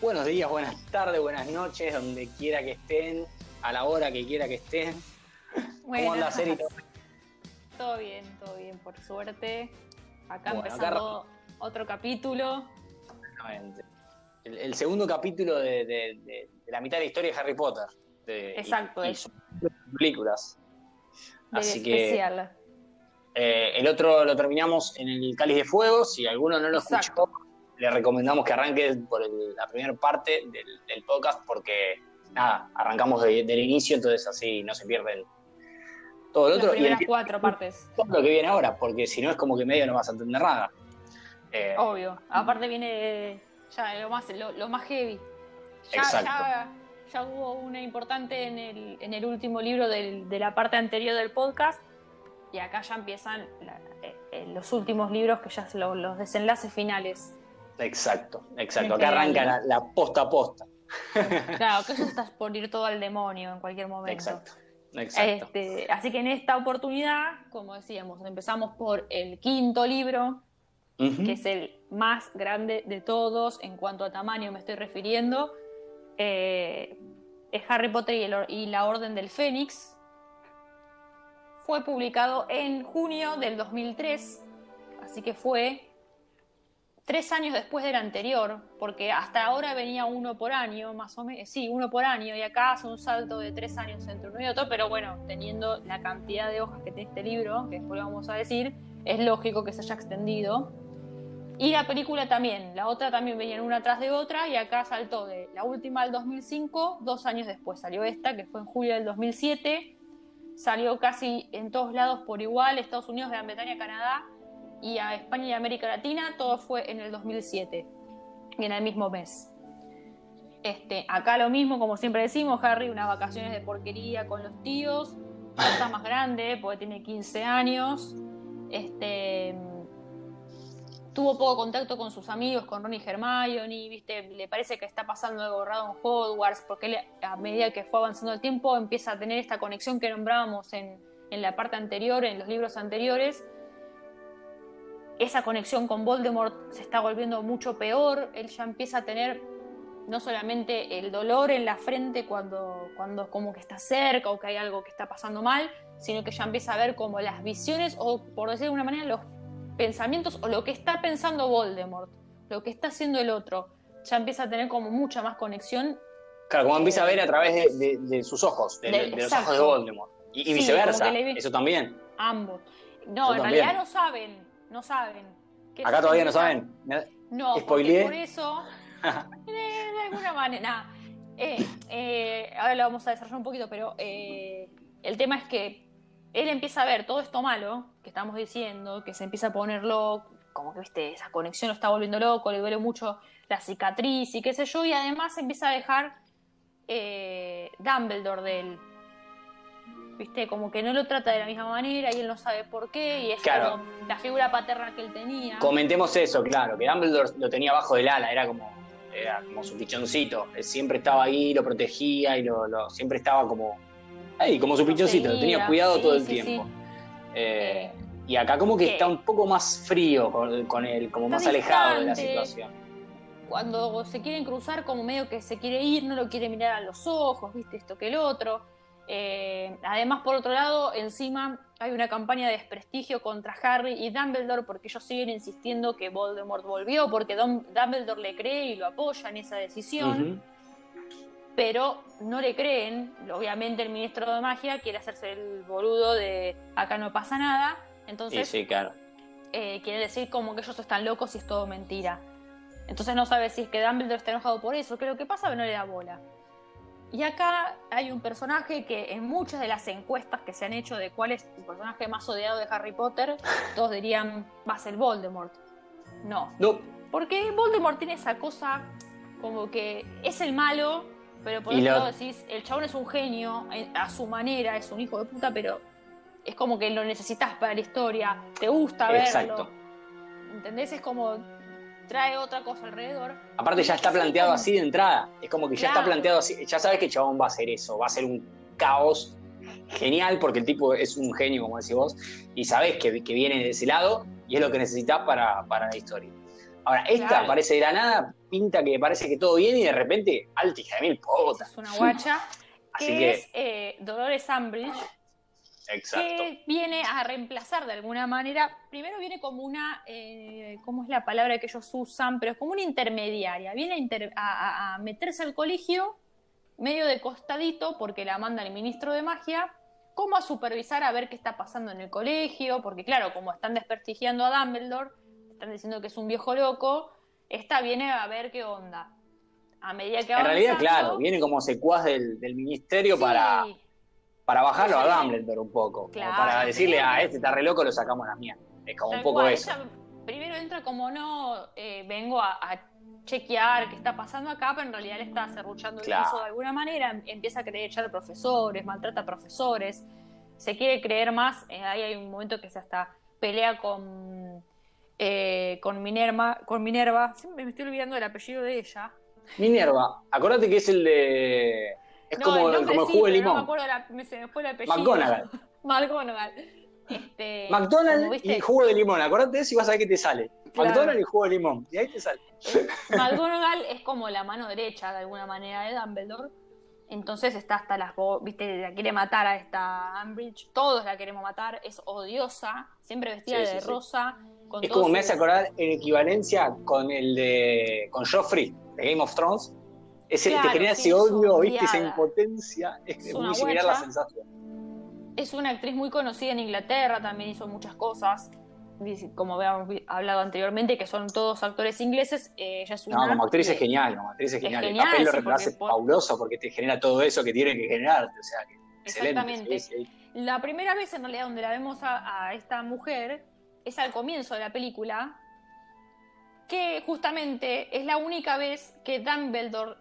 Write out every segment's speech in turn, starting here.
Buenos días, buenas tardes, buenas noches, donde quiera que estén, a la hora que quiera que estén. ¿Cómo anda Seri? Todo bien, todo bien, por suerte. Acá empezando otro capítulo. Exactamente. El, segundo capítulo de, la mitad de la historia de Harry Potter. Exacto, y, películas. Así que. Eh, el otro lo terminamos en el Cáliz de Fuego. Si alguno no lo escuchó, le recomendamos que arranque por la primera parte del, podcast porque, nada, arrancamos del inicio, entonces así no se pierden todo el otro. Las primeras cuatro partes. Todo lo que viene ahora, porque si no es como que medio no vas a entender nada. Eh, Obvio. Aparte viene ya lo más, lo, más heavy. Ya, ya, hubo una importante en el, en el último libro de la parte anterior del podcast. Y acá ya empiezan eh, eh, los últimos libros que ya son los desenlaces finales. Exacto, exacto. Acá arranca la, posta a posta. Claro, que eso estás por ir todo al demonio en cualquier momento. Exacto. Exacto. Este, así que en esta oportunidad, como decíamos, empezamos por el quinto libro, que es el más grande de todos en cuanto a tamaño me estoy refiriendo. Eh, es Harry Potter y, y, la Orden del Fénix. Fue publicado en junio del 2003, así que fue tres años después del anterior, porque hasta ahora venía uno por año, más o menos, sí, uno por año, y acá hace un salto de tres años entre uno y otro, pero bueno, teniendo la cantidad de hojas que tiene este libro, que después lo vamos a decir, es lógico que se haya extendido. Y la película también, la otra también venía una tras de otra, y acá saltó de la última del 2005, dos años después salió esta, que fue en julio del 2007, salió casi en todos lados por igual, Estados Unidos, Gran Bretaña, Canadá, y a España y América Latina, todo fue en el 2007, y en el mismo mes. Este, acá lo mismo, como siempre decimos, Harry, unas vacaciones de porquería con los tíos, está más grande porque tiene 15 años, este, tuvo poco contacto con sus amigos, con Ron y Hermione, ¿viste? le parece que está pasando algo raro en Hogwarts, porque a medida que fue avanzando el tiempo empieza a tener esta conexión que nombrábamos en la parte anterior, en los libros anteriores, esa conexión con Voldemort se está volviendo mucho peor, él ya empieza a tener no solamente el dolor en la frente cuando, cuando como que está cerca o que hay algo que está pasando mal, sino que ya empieza a ver como las visiones o por decir de alguna manera los pensamientos o lo que está pensando Voldemort, lo que está haciendo el otro, ya empieza a tener como mucha más conexión. Claro, como empieza a ver a través de, sus ojos, de, los ojos de Voldemort. Y, viceversa, eso también. Ambos. No, en realidad no saben no saben. Acá todavía no saben. No, por eso, de alguna manera, eh, eh, ahora lo vamos a desarrollar un poquito, pero eh, el tema es que él empieza a ver todo esto malo que estamos diciendo, que se empieza a poner loco, como que viste, esa conexión lo está volviendo loco, le duele mucho la cicatriz y qué sé yo, y además empieza a dejar Dumbledore de él ¿viste? Como que no lo trata de la misma manera y él no sabe por qué y es como la figura paterna que él tenía. Comentemos eso, claro, que Dumbledore lo tenía bajo del ala, era como, era como su pichoncito, él siempre estaba ahí, lo protegía y lo, siempre estaba como ahí, como su pichoncito, lo tenía cuidado todo el tiempo. Eh, y acá como que está un poco más frío con, él, como más alejado de la situación. Cuando se quieren cruzar, como medio que se quiere ir, no lo quiere mirar a los ojos, viste, esto que el otro. Eh, además, por otro lado, encima hay una campaña de desprestigio contra Harry y Dumbledore porque ellos siguen insistiendo que Voldemort volvió, porque Dumbledore le cree y lo apoya en esa decisión. Pero no le creen, obviamente el ministro de magia quiere hacerse el boludo de acá no pasa nada, entonces sí, claro. Eh, quiere decir como que ellos están locos y es todo mentira. Entonces no sabe si es que Dumbledore está enojado por eso, que lo que pasa es que no le da bola. Y acá hay un personaje que en muchas de las encuestas que se han hecho de cuál es el personaje más odiado de Harry Potter, todos dirían va a ser Voldemort. No. No. Porque Voldemort tiene esa cosa como que es el malo, pero por otro lado decís, el chabón es un genio, eh, a su manera, es un hijo de puta, pero es como que lo necesitas para la historia, te gusta verlo. Exacto. ¿Entendés? Es como trae otra cosa alrededor. Aparte ya está planteado así de entrada, es como que ya está planteado así, ya sabes que Chabón va a hacer eso, va a ser un caos genial porque el tipo es un genio, como decís vos, y sabes que, que viene de ese lado y es lo que necesitas para, para la historia. Ahora, esta parece de la nada, pinta que parece que todo viene y de repente, alta hija de mil Es una guacha. que, es eh, Dolores Umbridge. Exacto. Que viene a reemplazar de alguna manera. Primero viene como una. Eh, ¿Cómo es la palabra que ellos usan? Pero es como una intermediaria. Viene a, a meterse al colegio medio de costadito porque la manda el ministro de magia como a supervisar a ver qué está pasando en el colegio, porque claro, como están desprestigiando a Dumbledore, están diciendo que es un viejo loco, esta viene a ver qué onda. A medida que En realidad, claro, viene como secuaz del, ministerio para, para bajarlo a Dumbledore un poco. para decirle, a ah, este está re loco, lo sacamos a la mía. Es como un poco eso. primero entra como no, eh, vengo a, chequear qué está pasando acá, pero en realidad le está cerruchando el piso de alguna manera, empieza a querer echar a profesores, maltrata a profesores, se quiere creer más, eh, ahí hay un momento que se hasta pelea con, eh, con Minerva, con Minerva, siempre me estoy olvidando del apellido de ella. Minerva, acuérdate que es el de... Es como, el, como jugo de limón. No me acuerdo, la, se me fue el apellido. McGonagall. McGonagall. Este, McDonald's y jugo de limón, acordate de eso y vas a ver qué te sale. McDonald's y jugo de limón, y ahí te sale. McGonagall es como la mano derecha de alguna manera de Dumbledore. Entonces está hasta las viste, la quiere matar a esta Umbridge, todos la queremos matar, es odiosa, siempre vestida de rosa. es como me hace acordar en equivalencia con el de con Joffrey de Game of Thrones. Ese, te genera ese odio, viste, esa impotencia, es, muy similar la sensación es una actriz muy conocida en Inglaterra, también hizo muchas cosas, como habíamos hablado anteriormente, que son todos actores ingleses. Eh, ella es una, no, como actriz es genial, como actriz es genial. el papel lo hace fabuloso porque te genera todo eso que tiene que generarte. O sea, Exactamente. La primera vez en realidad donde la vemos a, esta mujer es al comienzo de la película, que justamente es la única vez que Dumbledore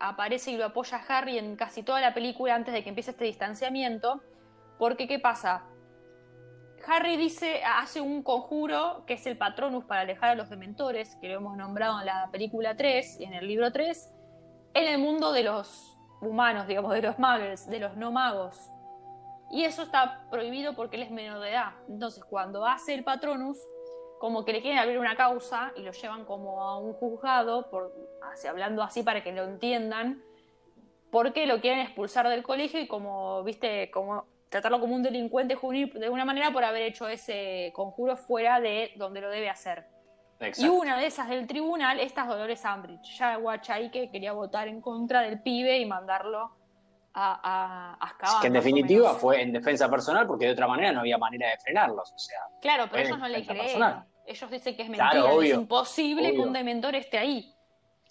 aparece y lo apoya a Harry en casi toda la película antes de que empiece este distanciamiento. Porque, ¿qué pasa? Harry dice, hace un conjuro que es el Patronus para alejar a los dementores, que lo hemos nombrado en la película 3 y en el libro 3, en el mundo de los humanos, digamos, de los muggles, de los no magos. Y eso está prohibido porque él es menor de edad. Entonces, cuando hace el Patronus, como que le quieren abrir una causa y lo llevan como a un juzgado, por, hablando así para que lo entiendan, porque lo quieren expulsar del colegio y como, viste, como tratarlo como un delincuente juvenil de alguna manera por haber hecho ese conjuro fuera de donde lo debe hacer. Y una de esas del tribunal, estas Dolores Ambridge, ya Guachay que quería votar en contra del pibe y mandarlo a, a, que en definitiva fue en defensa personal porque de otra manera no había manera de frenarlos. O sea, claro, pero ellos no le creen. Ellos dicen que es mentira, es imposible que un dementor esté ahí.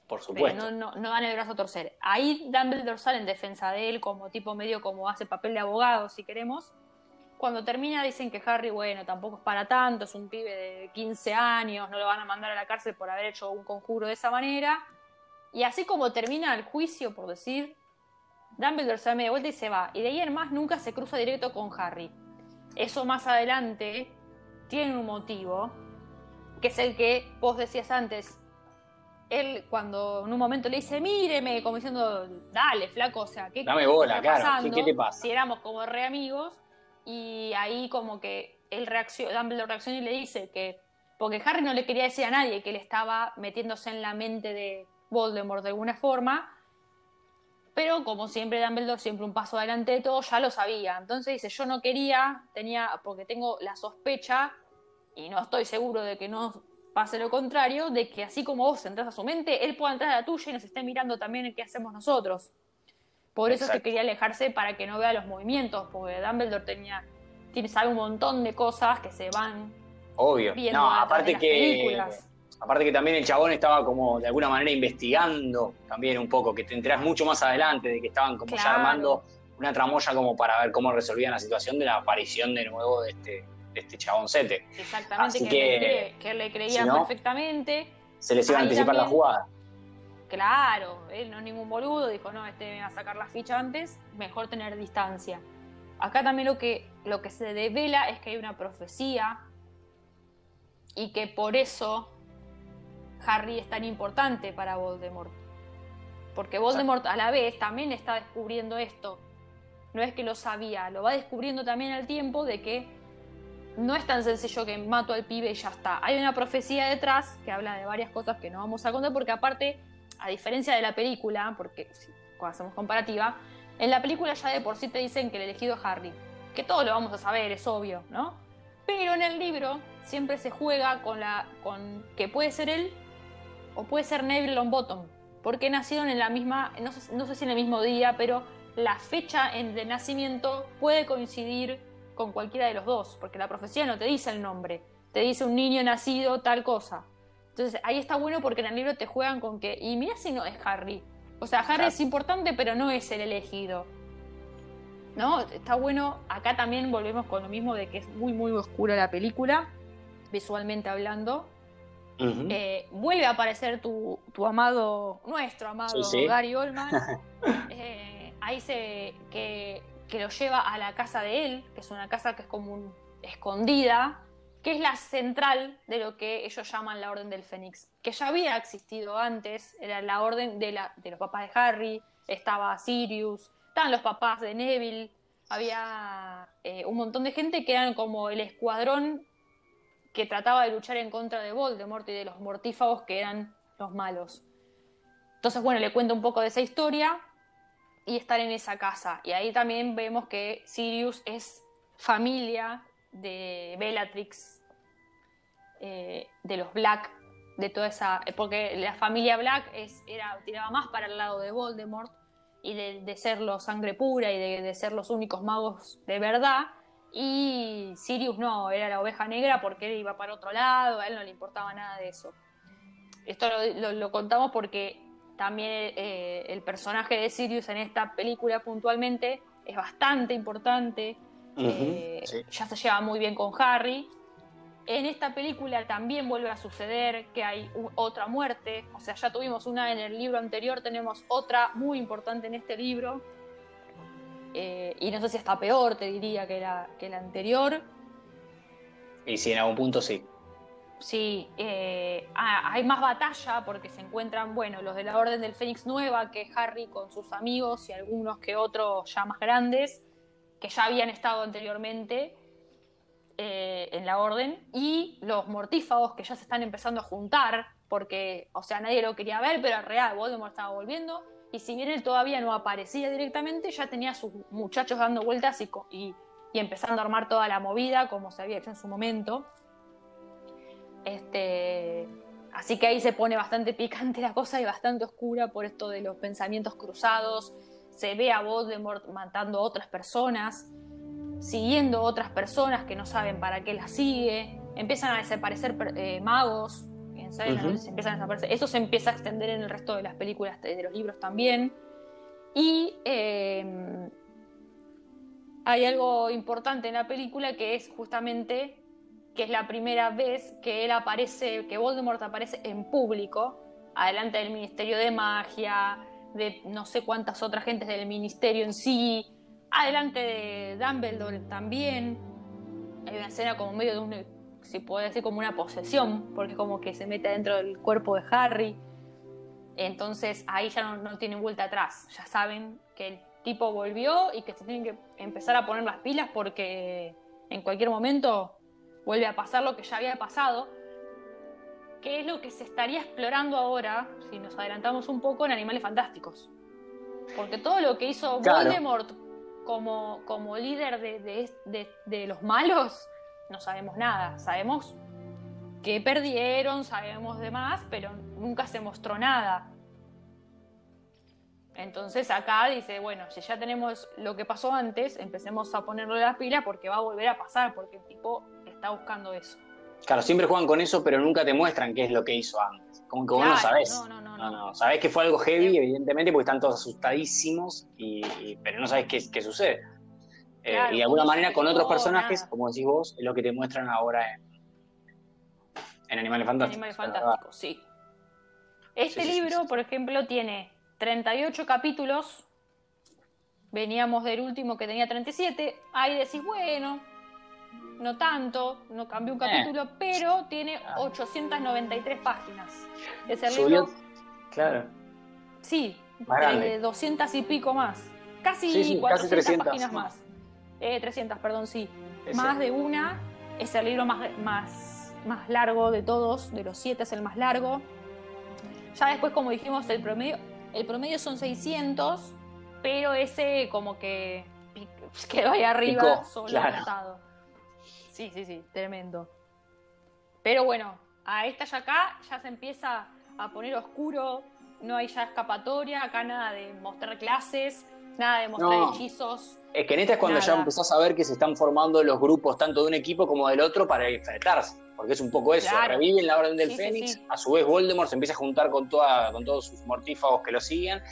Por supuesto. no, no, dan el brazo a torcer. Ahí Dumbledore sale en defensa de él, como tipo medio como hace papel de abogado, si queremos. Cuando termina dicen que Harry, bueno, tampoco es para tanto, es un pibe de 15 años, no lo van a mandar a la cárcel por haber hecho un conjuro de esa manera. Y así como termina el juicio, por decir, Dumbledore se da media vuelta y se va. Y de ahí en más nunca se cruza directo con Harry. Eso más adelante tiene un motivo, que es el que vos decías antes, él cuando en un momento le dice, míreme, como diciendo, dale, flaco, o sea, ¿qué, Dame bola, claro, ¿qué te pasa? Si éramos como re amigos, y ahí como que él reacciona, Dumbledore reacciona y le dice que, porque Harry no le quería decir a nadie que él estaba metiéndose en la mente de Voldemort de alguna forma, pero como siempre Dumbledore, siempre un paso adelante de todo, ya lo sabía. Entonces dice, yo no quería, tenía, porque tengo la sospecha, y no estoy seguro de que no pase lo contrario, de que así como vos entras a su mente, él pueda entrar a la tuya y nos esté mirando también el que hacemos nosotros. Por eso es que quería alejarse para que no vea los movimientos, porque Dumbledore tenía, tiene, sabe un montón de cosas que se van Obvio. viendo no, aparte que, Aparte que también el chabón estaba como de alguna manera investigando también un poco, que te enterás mucho más adelante de que estaban como ya armando una tramoya como para ver cómo resolvían la situación de la aparición de nuevo de este, este chaboncete. Exactamente, que, que, le creía perfectamente. Se les iba a anticipar la jugada. Claro, él no es ningún boludo, dijo, no, este me va a sacar la ficha antes, mejor tener distancia. Acá también lo que, lo que se devela es que hay una profecía y que por eso Harry es tan importante para Voldemort. Porque Voldemort a la vez también está descubriendo esto. No es que lo sabía, lo va descubriendo también al tiempo de que no es tan sencillo que mato al pibe y ya está. Hay una profecía detrás que habla de varias cosas que no vamos a contar porque aparte, a diferencia de la película, porque cuando hacemos comparativa, en la película ya de por sí te dicen que el elegido es Harry. Que todo lo vamos a saber, es obvio, ¿no? Pero en el libro siempre se juega con la. con que puede ser él o puede ser Neville Longbottom. Porque nacieron en la misma. No sé, no sé si en el mismo día, pero la fecha de nacimiento puede coincidir con cualquiera de los dos. Porque la profecía no te dice el nombre. Te dice un niño nacido, tal cosa. Entonces ahí está bueno porque en el libro te juegan con que. Y mira si no es Harry. O sea, Harry es importante, pero no es el elegido. ¿No? Está bueno. Acá también volvemos con lo mismo de que es muy, muy oscura la película, visualmente hablando. Eh, vuelve a aparecer tu, amado, nuestro amado Gary Oldman. Eh, ahí se que, que, lo lleva a la casa de él, que es una casa que es como escondida, que es la central de lo que ellos llaman la Orden del Fénix, que ya había existido antes, era la orden de, la, de los papás de Harry, estaba Sirius, estaban los papás de Neville, había eh, un montón de gente que eran como el escuadrón que trataba de luchar en contra de Voldemort y de los mortífagos que eran los malos. Entonces, bueno, le cuento un poco de esa historia y estar en esa casa. Y ahí también vemos que Sirius es familia de Bellatrix, eh, de los Black, de toda esa. Porque la familia Black era, tiraba más para el lado de Voldemort y de, ser los sangre pura y de, ser los únicos magos de verdad. Y Sirius no, era la oveja negra porque él iba para otro lado, a él no le importaba nada de eso. Esto lo, contamos porque también eh, el personaje de Sirius en esta película puntualmente es bastante importante. Eh, ya se lleva muy bien con Harry. En esta película también vuelve a suceder que hay otra muerte, o sea, ya tuvimos una en el libro anterior, tenemos otra muy importante en este libro, eh, y no sé si está peor, te diría, que la, que la anterior. Y si en algún punto sí. Sí, eh, ah, hay más batalla porque se encuentran, bueno, los de la Orden del Fénix Nueva, que Harry con sus amigos y algunos que otros ya más grandes, que ya habían estado anteriormente eh, en la orden, y los mortífagos que ya se están empezando a juntar, porque, o sea, nadie lo quería ver, pero en real Voldemort estaba volviendo, y si bien él todavía no aparecía directamente, ya tenía a sus muchachos dando vueltas y, empezando a armar toda la movida, como se había hecho en su momento. Este, así que ahí se pone bastante picante la cosa y bastante oscura por esto de los pensamientos cruzados. Se ve a Voldemort matando a otras personas siguiendo otras personas que no saben para qué las sigue, empiezan a desaparecer eh, magos, empiezan a desaparecer. Eso se empieza a extender en el resto de las películas, de los libros también. Y em, hay algo importante en la película que es justamente que es la primera vez que él aparece, que Voldemort aparece en público, adelante del Ministerio de Magia, de no sé cuántas otras gentes del ministerio en sí, Adelante de Dumbledore también. Hay una escena como medio de un, si puede decir, como una posesión, porque como que se mete dentro del cuerpo de Harry. Entonces ahí ya no, no tienen vuelta atrás. Ya saben que el tipo volvió y que se tienen que empezar a poner las pilas porque en cualquier momento vuelve a pasar lo que ya había pasado. Que es lo que se estaría explorando ahora, si nos adelantamos un poco, en Animales Fantásticos. Porque todo lo que hizo Voldemort como, como líder de, los malos, no sabemos nada. Sabemos que perdieron, sabemos demás, pero nunca se mostró nada. Entonces acá dice, bueno, si ya tenemos lo que pasó antes, empecemos a ponerle las pilas porque va a volver a pasar, porque el tipo está buscando eso. Claro, siempre juegan con eso, pero nunca te muestran qué es lo que hizo antes. Como que vos no sabés. No, no, no, no, Sabés que fue algo heavy, evidentemente, porque están todos asustadísimos, y, pero no sabés qué, qué sucede. Eh, y de alguna manera con otros personajes, como decís vos, es lo que te muestran ahora en, en Animales Fantásticos. Animales Fantásticos, sí. Este libro, por ejemplo, tiene 38 capítulos. Veníamos del último que tenía 37. Ahí decís, bueno, no tanto, no cambió un eh. capítulo, pero tiene 893 páginas. Es el libro. Claro. Sí, de 200 y pico más. Casi 400 páginas más. 300, eh, perdón, sí. Más de una. Es el libro más, más, más largo de todos, de los siete es el más largo. Ya después, como dijimos, el promedio, el promedio son 600, pero ese como que quedó ahí arriba solo Sí, sí, sí, tremendo. Pero bueno, a esta ya acá ya se empieza a poner oscuro, no hay ya escapatoria, acá nada de mostrar clases, nada de mostrar hechizos. Es que en esta es cuando ya empezás a ver que se están formando los grupos tanto de un equipo como del otro para enfrentarse. Porque es un poco eso, reviven la Orden del Fénix, a su vez Voldemort se empieza a juntar con, toda, con todos sus mortífagos que lo siguen,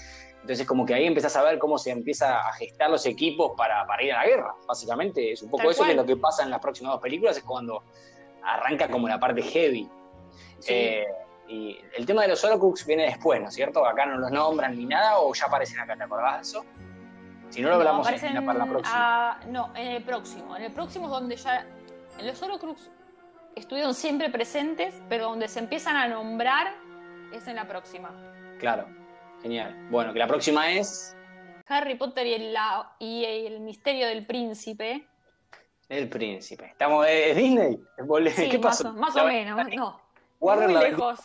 entonces como que ahí empezás a ver cómo se empieza a gestar los equipos para, ir a la guerra, básicamente es un poco eso que es lo que pasa en las próximas dos películas, es cuando arranca como la parte heavy. Eh, y el tema de los Horcrux viene después, ¿no es cierto? Acá no los nombran ni nada, o ya aparecen acá, ¿te acordás de eso? Si no lo hablamos en, la, para la próxima. no, en el próximo. En el próximo es donde ya. En los Horcrux estuvieron siempre presentes, pero donde se empiezan a nombrar es en la próxima. Claro, genial. Bueno, que la próxima es. Harry Potter y el, y el misterio del príncipe. El príncipe. ¿Estamos de Disney? ¿Qué pasó? Más o, menos, no. Muy lejos.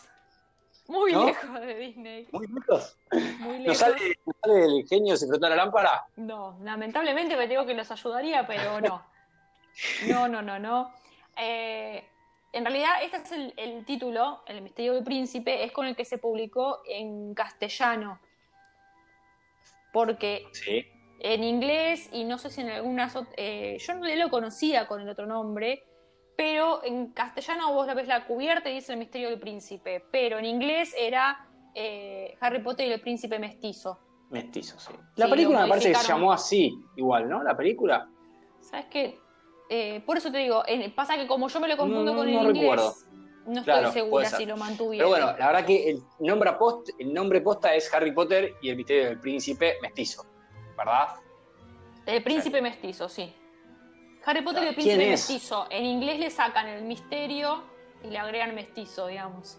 Muy lejos de Disney. Muy lejos. Muy lejos. ¿No sale, el genio frotó la lámpara? No, lamentablemente me digo que los ayudaría, pero no. No, no, no, no. Eh, en realidad, este es el, título, El misterio del príncipe, es con el que se publicó en castellano. Porque en inglés, y no sé si en algunas. Eh, yo no lo conocía con el otro nombre, pero en castellano vos la ves la cubierta y dice el misterio del príncipe, pero en inglés era eh, Harry Potter y el príncipe mestizo. Mestizo, sí. La película me parece que se llamó así, igual, ¿no? La película. ¿Sabes qué? Eh, por eso te digo, pasa que como yo me lo confundo con el inglés, no estoy segura si lo mantuvieron. Pero bueno, la verdad que el nombre, post, el nombre posta es Harry Potter y el misterio del príncipe mestizo, ¿verdad? El príncipe mestizo, sí. Harry Potter y el príncipe mestizo. En inglés le sacan el misterio y le agregan mestizo, digamos.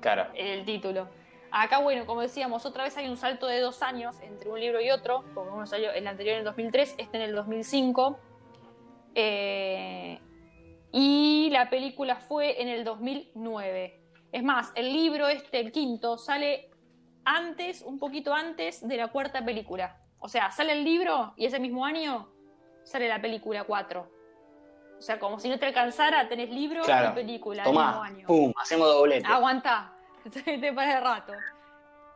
Claro. El título. Acá, bueno, como decíamos, otra vez hay un salto de dos años entre un libro y otro, como uno salió el anterior en el 2003, este en el 2005. Eh, y la película fue en el 2009. Es más, el libro este, el quinto, sale antes, un poquito antes de la cuarta película. O sea, sale el libro y ese mismo año sale la película 4. O sea, como si no te alcanzara, tenés libro y película Tomá, año. pum, hacemos doblete. Aguantá, te para rato.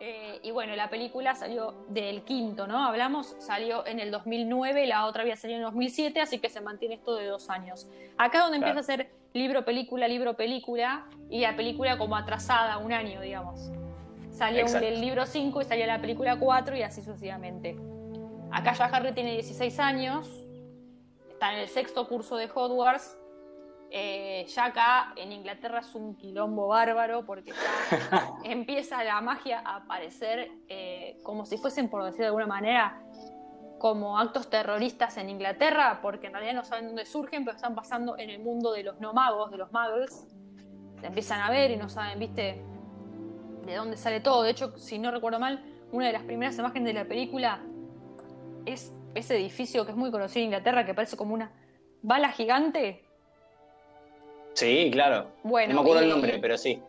Eh, y bueno, la película salió del quinto, ¿no? Hablamos, salió en el 2009, la otra había salido en el 2007, así que se mantiene esto de dos años. Acá donde empieza a ser libro, película, libro, película, y la película como atrasada, un año, digamos. Salió el libro 5 y salió la película 4 y así sucesivamente. Acá ya Harry tiene 16 años, está en el sexto curso de Hogwarts. Eh, ya acá en Inglaterra es un quilombo bárbaro porque ya empieza la magia a aparecer eh, como si fuesen, por decirlo de alguna manera, como actos terroristas en Inglaterra, porque en realidad no saben dónde surgen, pero están pasando en el mundo de los no magos, de los muggles. Se empiezan a ver y no saben, viste, de dónde sale todo. De hecho, si no recuerdo mal, una de las primeras imágenes de la película es ese edificio que es muy conocido en Inglaterra, que parece como una bala gigante. Sí, claro. Bueno, no me acuerdo el nombre, pero sí.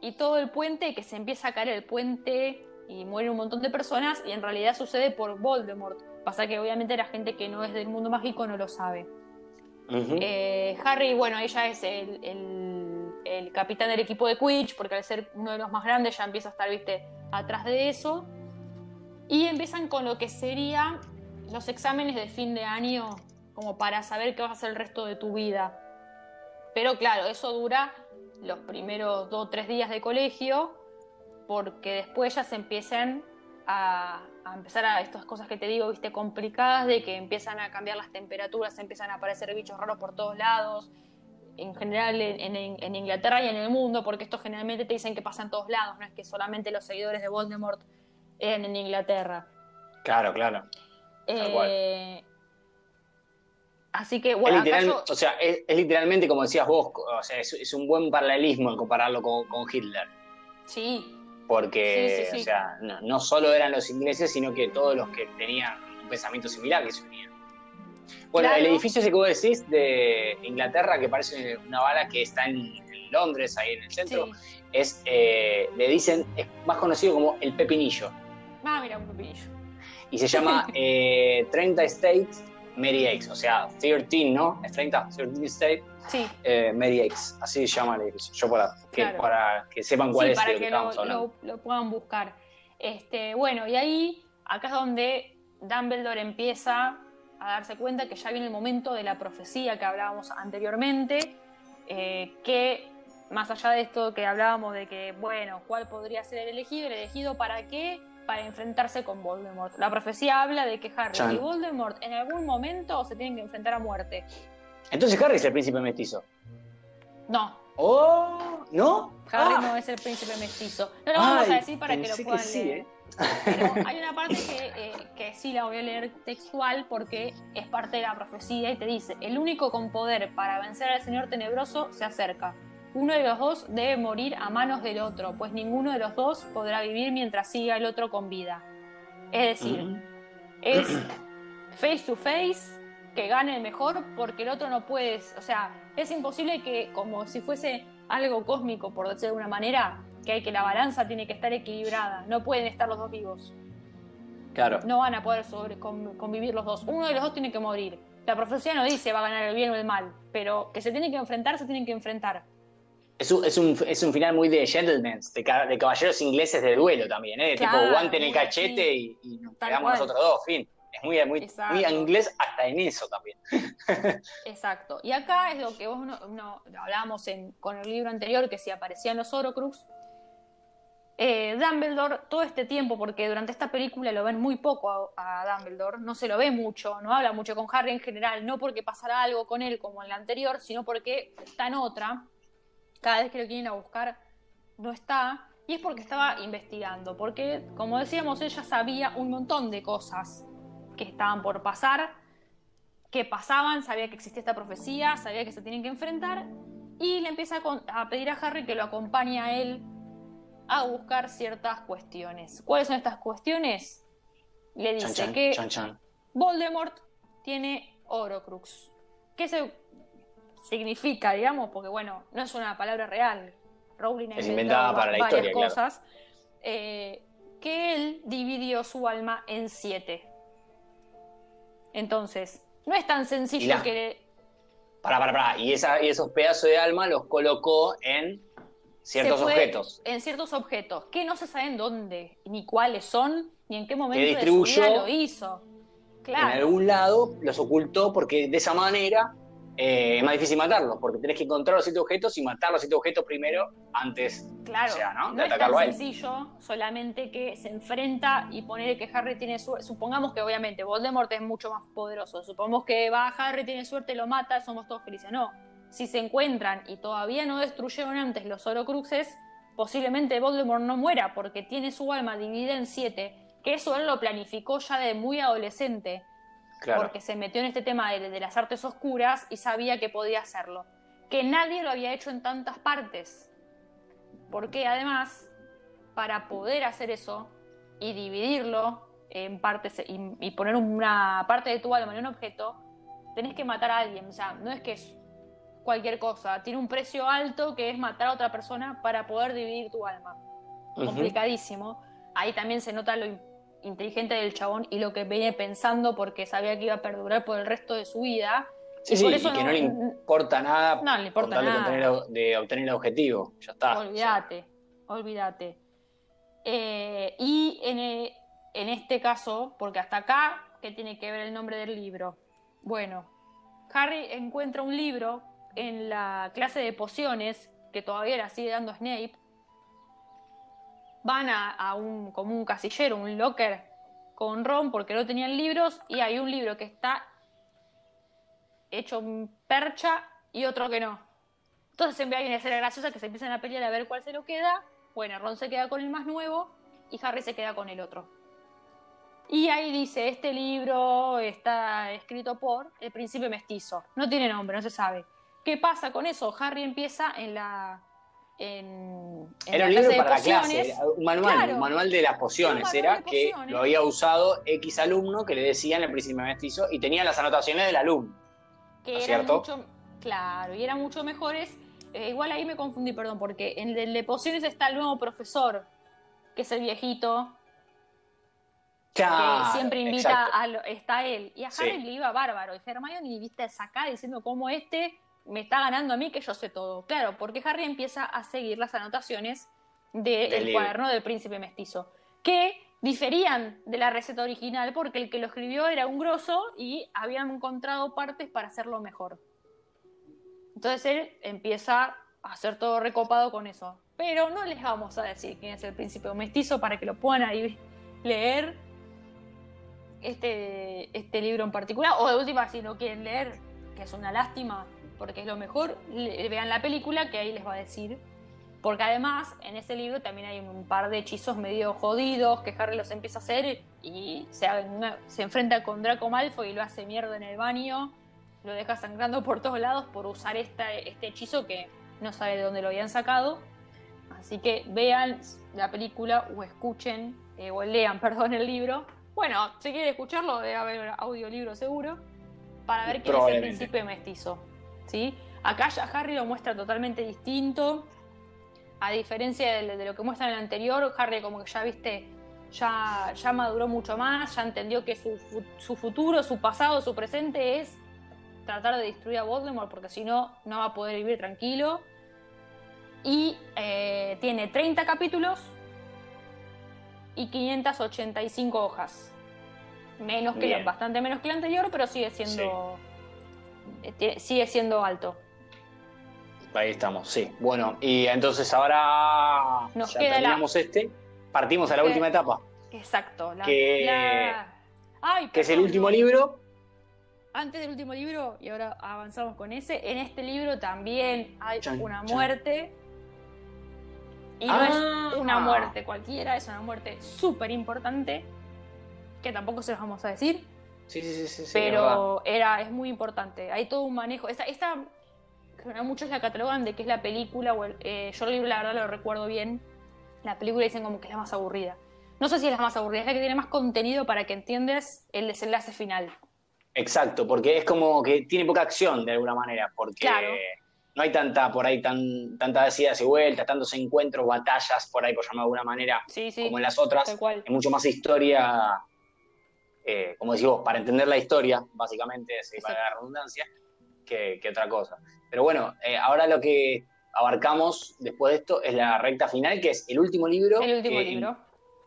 Y todo el puente, que se empieza a caer el puente y muere un montón de personas, y en realidad sucede por Voldemort. Pasa que obviamente la gente que no es del mundo mágico no lo sabe. Eh, Harry, bueno, ella es el, el, capitán del equipo de Quidditch, porque al ser uno de los más grandes ya empieza a estar, viste, atrás de eso. Y empiezan con lo que sería los exámenes de fin de año como para saber qué vas a hacer el resto de tu vida. Pero claro, eso dura los primeros dos o tres días de colegio, porque después ya se empiezan a, empezar a estas cosas que te digo, viste, complicadas, de que empiezan a cambiar las temperaturas, empiezan a aparecer bichos raros por todos lados, en general en, en, Inglaterra y en el mundo, porque esto generalmente te dicen que pasa en todos lados, no es que solamente los seguidores de Voldemort eran en Inglaterra. Claro, claro. Eh, así que, bueno, o sea, es, literalmente como decías vos, o sea, es, un buen paralelismo compararlo con, Hitler. Sí. Porque, o sea, no, solo eran los ingleses, sino que todos los que tenían un pensamiento similar que se unían. Bueno, el edificio ese que vos decís de Inglaterra, que parece una bala que está en, Londres, ahí en el centro, es, eh, le dicen, es más conocido como el Pepinillo. Ah, mira, un Pepinillo. Y se llama eh, 30 States Mary X, o sea, 13, ¿no? Es 30, 13 State. Sí. Eh, Mary X, así se llama el edificio. Yo para que, para que sepan cuál es para que, que lo, Lo, puedan buscar. Este, bueno, y ahí, acá es donde Dumbledore empieza a darse cuenta que ya viene el momento de la profecía que hablábamos anteriormente, eh, que más allá de esto que hablábamos de que, bueno, ¿cuál podría ser el elegido? ¿El elegido para qué? Para enfrentarse con Voldemort. La profecía habla de que Harry y Voldemort en algún momento se tienen que enfrentar a muerte. Entonces Harry es el príncipe mestizo. No. Oh, ¿no? Harry ah. no es el príncipe mestizo. No lo vamos a decir para que lo puedan leer. ¿eh? Pero hay una parte eh, que, sí la voy a leer textual porque es parte de la profecía y te dice, el único con poder para vencer al Señor Tenebroso se acerca. Uno de los dos debe morir a manos del otro, pues ninguno de los dos podrá vivir mientras siga el otro con vida. Es decir, es face to face que gane el mejor porque el otro no puede, o sea, es imposible que como si fuese algo cósmico, por decirlo de alguna manera, que hay que la balanza tiene que estar equilibrada, no pueden estar los dos vivos. Claro. No van a poder convivir los dos. Uno de los dos tiene que morir. La profecía no dice va a ganar el bien o el mal, pero que se tienen que enfrentar, se tienen que enfrentar. Es un, es un, es un final muy de gentlemen, de, de, caballeros ingleses de duelo también, ¿eh? tipo guante en el cachete y, y, nos quedamos nosotros dos, fin. Es muy, muy, muy, inglés hasta en eso también. Exacto. Y acá es lo que vos no, hablábamos en, con el libro anterior, que si aparecían los Orocrux, eh, Dumbledore, todo este tiempo, porque durante esta película lo ven muy poco a, Dumbledore, no se lo ve mucho, no habla mucho con Harry en general, no porque pasara algo con él como en la anterior, sino porque está en otra. Cada vez que lo quieren a buscar, no está. Y es porque estaba investigando, porque, como decíamos, ella sabía un montón de cosas que estaban por pasar, que pasaban, sabía que existía esta profecía, sabía que se tienen que enfrentar, y le empieza a, a pedir a Harry que lo acompañe a él a buscar ciertas cuestiones. ¿Cuáles son estas cuestiones? Le dice que Voldemort tiene Orocrux. ¿Qué se significa, digamos? Porque bueno, no es una palabra real. Rowling es inventada para la varias cosas. Eh, que él dividió su alma en siete. Entonces, no es tan sencillo que... Para, para, para. Y, esa, y esos pedazos de alma los colocó en ciertos objetos. En ciertos objetos, que no se saben dónde, ni cuáles son, ni en qué momento de su vida lo hizo. Claro. En algún lado los ocultó porque de esa manera eh, es más difícil matarlos, porque tenés que encontrar los siete objetos y matar los siete objetos primero antes claro, ¿no? de atacarlo es tan sencillo, solamente que se enfrenta y poner que Harry tiene suerte. Supongamos que obviamente Voldemort es mucho más poderoso. Supongamos que va Harry, tiene suerte, lo mata, somos todos felices. No, si se encuentran y todavía no destruyeron antes los Horocruxes, posiblemente Voldemort no muera porque tiene su alma dividida en siete, que eso él lo planificó ya de muy adolescente, porque se metió en este tema de, las artes oscuras y sabía que podía hacerlo, que nadie lo había hecho en tantas partes, porque además, para poder hacer eso y dividirlo en partes y, y poner una parte de tu alma en un objeto, tenés que matar a alguien, o sea, no es que cualquier cosa. Tiene un precio alto que es matar a otra persona para poder dividir tu alma. Complicadísimo. Ahí también se nota lo inteligente del chabón y lo que venía pensando porque sabía que iba a perdurar por el resto de su vida. Sí, y sí, y que no, le importa nada no le importa nada. De, obtener, el objetivo. Ya está. Olvídate, olvídate. Eh, y en, eh, en este caso, porque hasta acá, ¿qué tiene que ver el nombre del libro? Bueno, Harry encuentra un libro en la clase de pociones, que todavía la sigue dando Snape, van a, un, como un casillero, un locker con Ron porque no tenían libros y hay un libro que está hecho percha y otro que no. Entonces siempre hay una escena graciosa que se empiezan a pelear a ver cuál se lo queda. Bueno, Ron se queda con el más nuevo y Harry se queda con el otro. Y ahí dice, este libro está escrito por el príncipe mestizo. No tiene nombre, no se sabe. ¿Qué pasa con eso? Harry empieza en la, en, era un libro para la clase, un manual, un manual de las pociones, era que lo había usado X alumno que le decían el príncipe mestizo y tenía las anotaciones del alumno. Que eran mucho, claro, y eran mucho mejores. Eh, igual ahí me confundí, perdón, porque en el de pociones está el nuevo profesor, que es el viejito, que siempre invita a está él y a Harry le iba bárbaro y Hermione viste saca diciendo cómo este me está ganando a mí que yo sé todo. Claro porque Harry empieza a seguir las anotaciones del cuaderno del príncipe mestizo que diferían de la receta original porque el que lo escribió era un grosso y habían encontrado partes para hacerlo mejor. Entonces él empieza a hacer todo recopado con eso. Pero no les vamos a decir quién es el príncipe mestizo para que lo puedan ahí leer este, este libro en particular, o de última, si no quieren leer, que es una lástima, porque es lo mejor, vean la película que ahí les va a decir. Porque además en ese libro también hay un par de hechizos medio jodidos que Harry los empieza a hacer y se, se enfrenta con Draco Malfoy y lo hace mierda en el baño, lo deja sangrando por todos lados por usar esta, este hechizo que no sabe de dónde lo habían sacado. Así que vean la película o escuchen eh, o lean, perdón, el libro bueno, si quiere escucharlo, debe haber audiolibro seguro, para ver quién es el príncipe mestizo. ¿Sí? Acá ya Harry lo muestra totalmente distinto. A diferencia de, lo que muestra en el anterior, Harry como que ya viste, ya, ya maduró mucho más, ya entendió que su, futuro, su pasado, su presente es tratar de destruir a Voldemort, porque si no, no va a poder vivir tranquilo. Y eh, tiene 30 capítulos y 585 hojas. Menos que bastante menos que el anterior, pero sigue siendo sigue siendo alto. Ahí estamos, sí. Bueno, y entonces ahora Nos ya terminamos este, partimos a la última etapa. Exacto, que, que es el último libro. Antes del último libro, y ahora avanzamos con ese, en este libro también hay una muerte y no es ah. una muerte cualquiera, es una muerte súper importante, que tampoco se los vamos a decir. Sí, sí, sí, sí. Pero es era, es muy importante. Hay todo un manejo. Esta, esta muchos la catalogan de que es la película, o eh, yo la verdad lo recuerdo bien. La película dicen como que es la más aburrida. No sé si es la más aburrida, es la que tiene más contenido para que entiendas el desenlace final. Exacto, porque es como que tiene poca acción de alguna manera, porque no hay tanta por ahí tan, tantas idas y vueltas, tantos encuentros, batallas por ahí, por llamarlo de alguna manera, como en las otras. Hay mucho más historia, eh, como decís vos, para entender la historia, básicamente, para la redundancia, que, otra cosa. Pero bueno, eh, ahora lo que abarcamos después de esto es la recta final, que es el último libro. El último libro.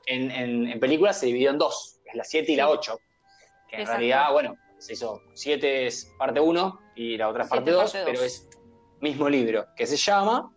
En, en, películas se dividió en dos, es la 7 y la 8. Que en realidad, bueno, se hizo 7 es parte 1 y la otra es parte 2, pero es mismo libro, que se llama